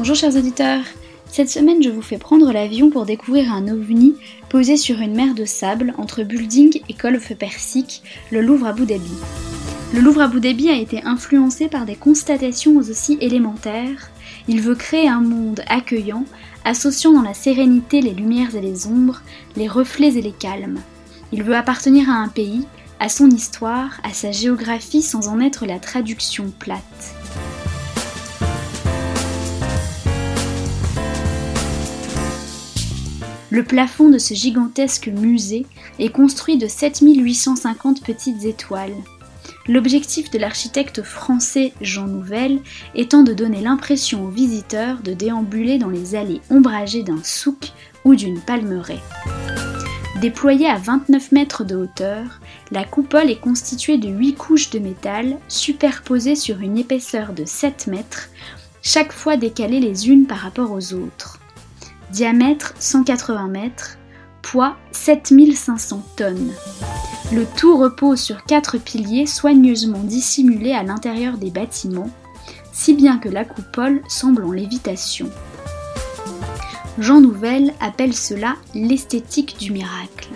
Bonjour chers auditeurs, cette semaine je vous fais prendre l'avion pour découvrir un ovni posé sur une mer de sable entre Building et Golfe Persique, le Louvre Abu Dhabi. Le Louvre Abu Dhabi a été influencé par des constatations aussi élémentaires. Il veut créer un monde accueillant, associant dans la sérénité les lumières et les ombres, les reflets et les calmes. Il veut appartenir à un pays, à son histoire, à sa géographie sans en être la traduction plate. Le plafond de ce gigantesque musée est construit de 7850 petites étoiles. L'objectif de l'architecte français Jean Nouvel étant de donner l'impression aux visiteurs de déambuler dans les allées ombragées d'un souk ou d'une palmeraie. Déployée à 29 mètres de hauteur, la coupole est constituée de 8 couches de métal superposées sur une épaisseur de 7 mètres, chaque fois décalées les unes par rapport aux autres diamètre 180 mètres, poids 7500 tonnes. Le tout repose sur quatre piliers soigneusement dissimulés à l'intérieur des bâtiments, si bien que la coupole semble en lévitation. Jean Nouvel appelle cela l'esthétique du miracle.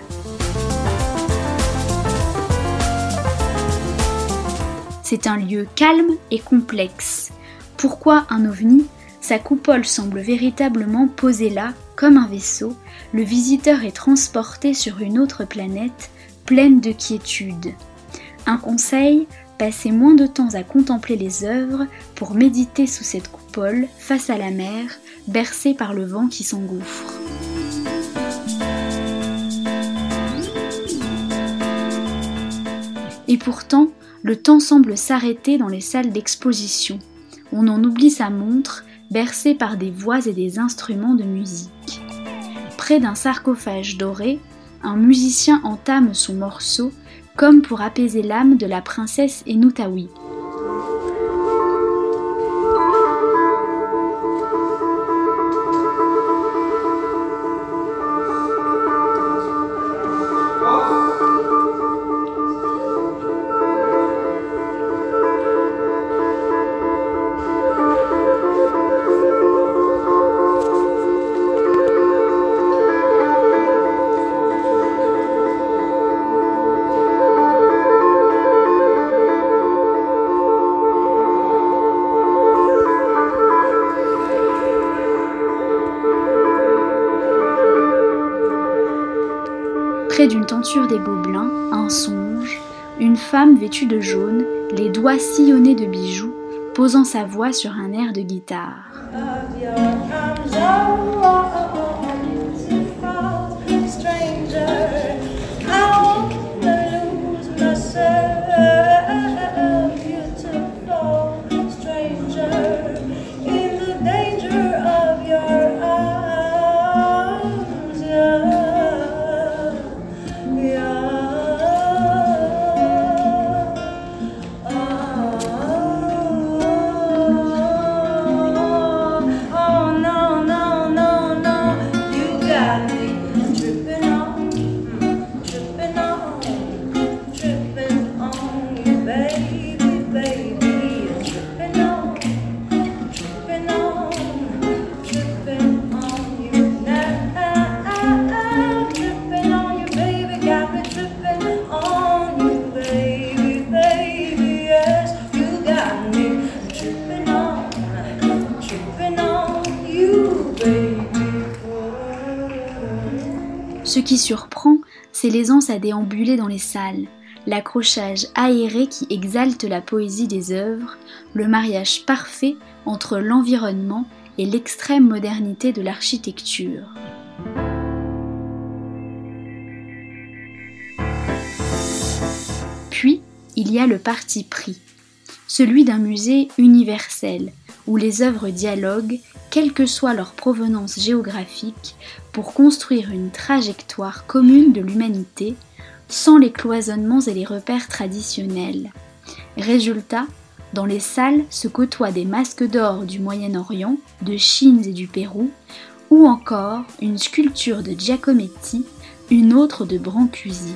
C'est un lieu calme et complexe. Pourquoi un ovni? Sa coupole semble véritablement posée là, comme un vaisseau, le visiteur est transporté sur une autre planète, pleine de quiétude. Un conseil, passez moins de temps à contempler les œuvres pour méditer sous cette coupole, face à la mer, bercée par le vent qui s'engouffre. Et pourtant, le temps semble s'arrêter dans les salles d'exposition. On en oublie sa montre, bercé par des voix et des instruments de musique. Près d'un sarcophage doré, un musicien entame son morceau comme pour apaiser l'âme de la princesse Enutawi. D'une tenture des Gobelins, un songe, une femme vêtue de jaune, les doigts sillonnés de bijoux, posant sa voix sur un air de guitare. Ce qui surprend, c'est l'aisance à déambuler dans les salles, l'accrochage aéré qui exalte la poésie des œuvres, le mariage parfait entre l'environnement et l'extrême modernité de l'architecture. Puis, il y a le parti pris. celui d'un musée universel, où les œuvres dialoguent, quelle que soit leur provenance géographique, pour construire une trajectoire commune de l'humanité, sans les cloisonnements et les repères traditionnels. Résultat, dans les salles se côtoient des masques d'or du Moyen-Orient, de Chine et du Pérou, ou encore une sculpture de Giacometti, une autre de Brancusi.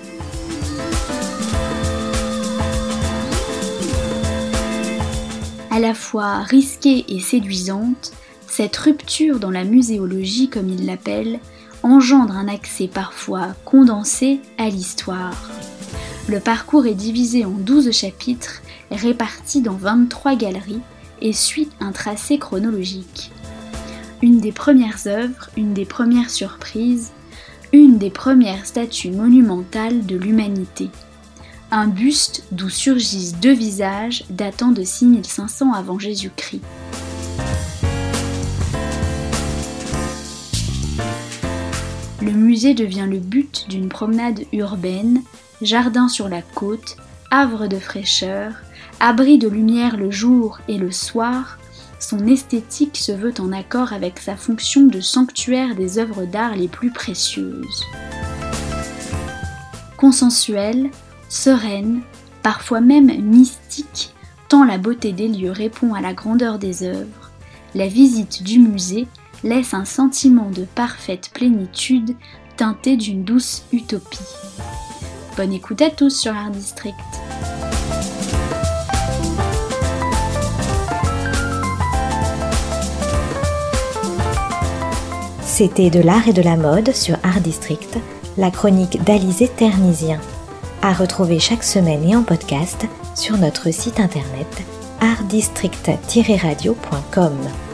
À la fois risquée et séduisante, cette rupture dans la muséologie, comme il l'appelle, engendre un accès parfois condensé à l'histoire. Le parcours est divisé en 12 chapitres répartis dans 23 galeries et suit un tracé chronologique. Une des premières œuvres, une des premières surprises, une des premières statues monumentales de l'humanité. Un buste d'où surgissent deux visages datant de 6500 avant Jésus-Christ. Le musée devient le but d'une promenade urbaine, jardin sur la côte, havre de fraîcheur, abri de lumière le jour et le soir, son esthétique se veut en accord avec sa fonction de sanctuaire des œuvres d'art les plus précieuses. Consensuelle, sereine, parfois même mystique, tant la beauté des lieux répond à la grandeur des œuvres, la visite du musée laisse un sentiment de parfaite plénitude teinté d'une douce utopie. Bonne écoute à tous sur Art District. C'était de l'art et de la mode sur Art District, la chronique d'Alizé Ternisien. À retrouver chaque semaine et en podcast sur notre site internet artdistrict-radio.com.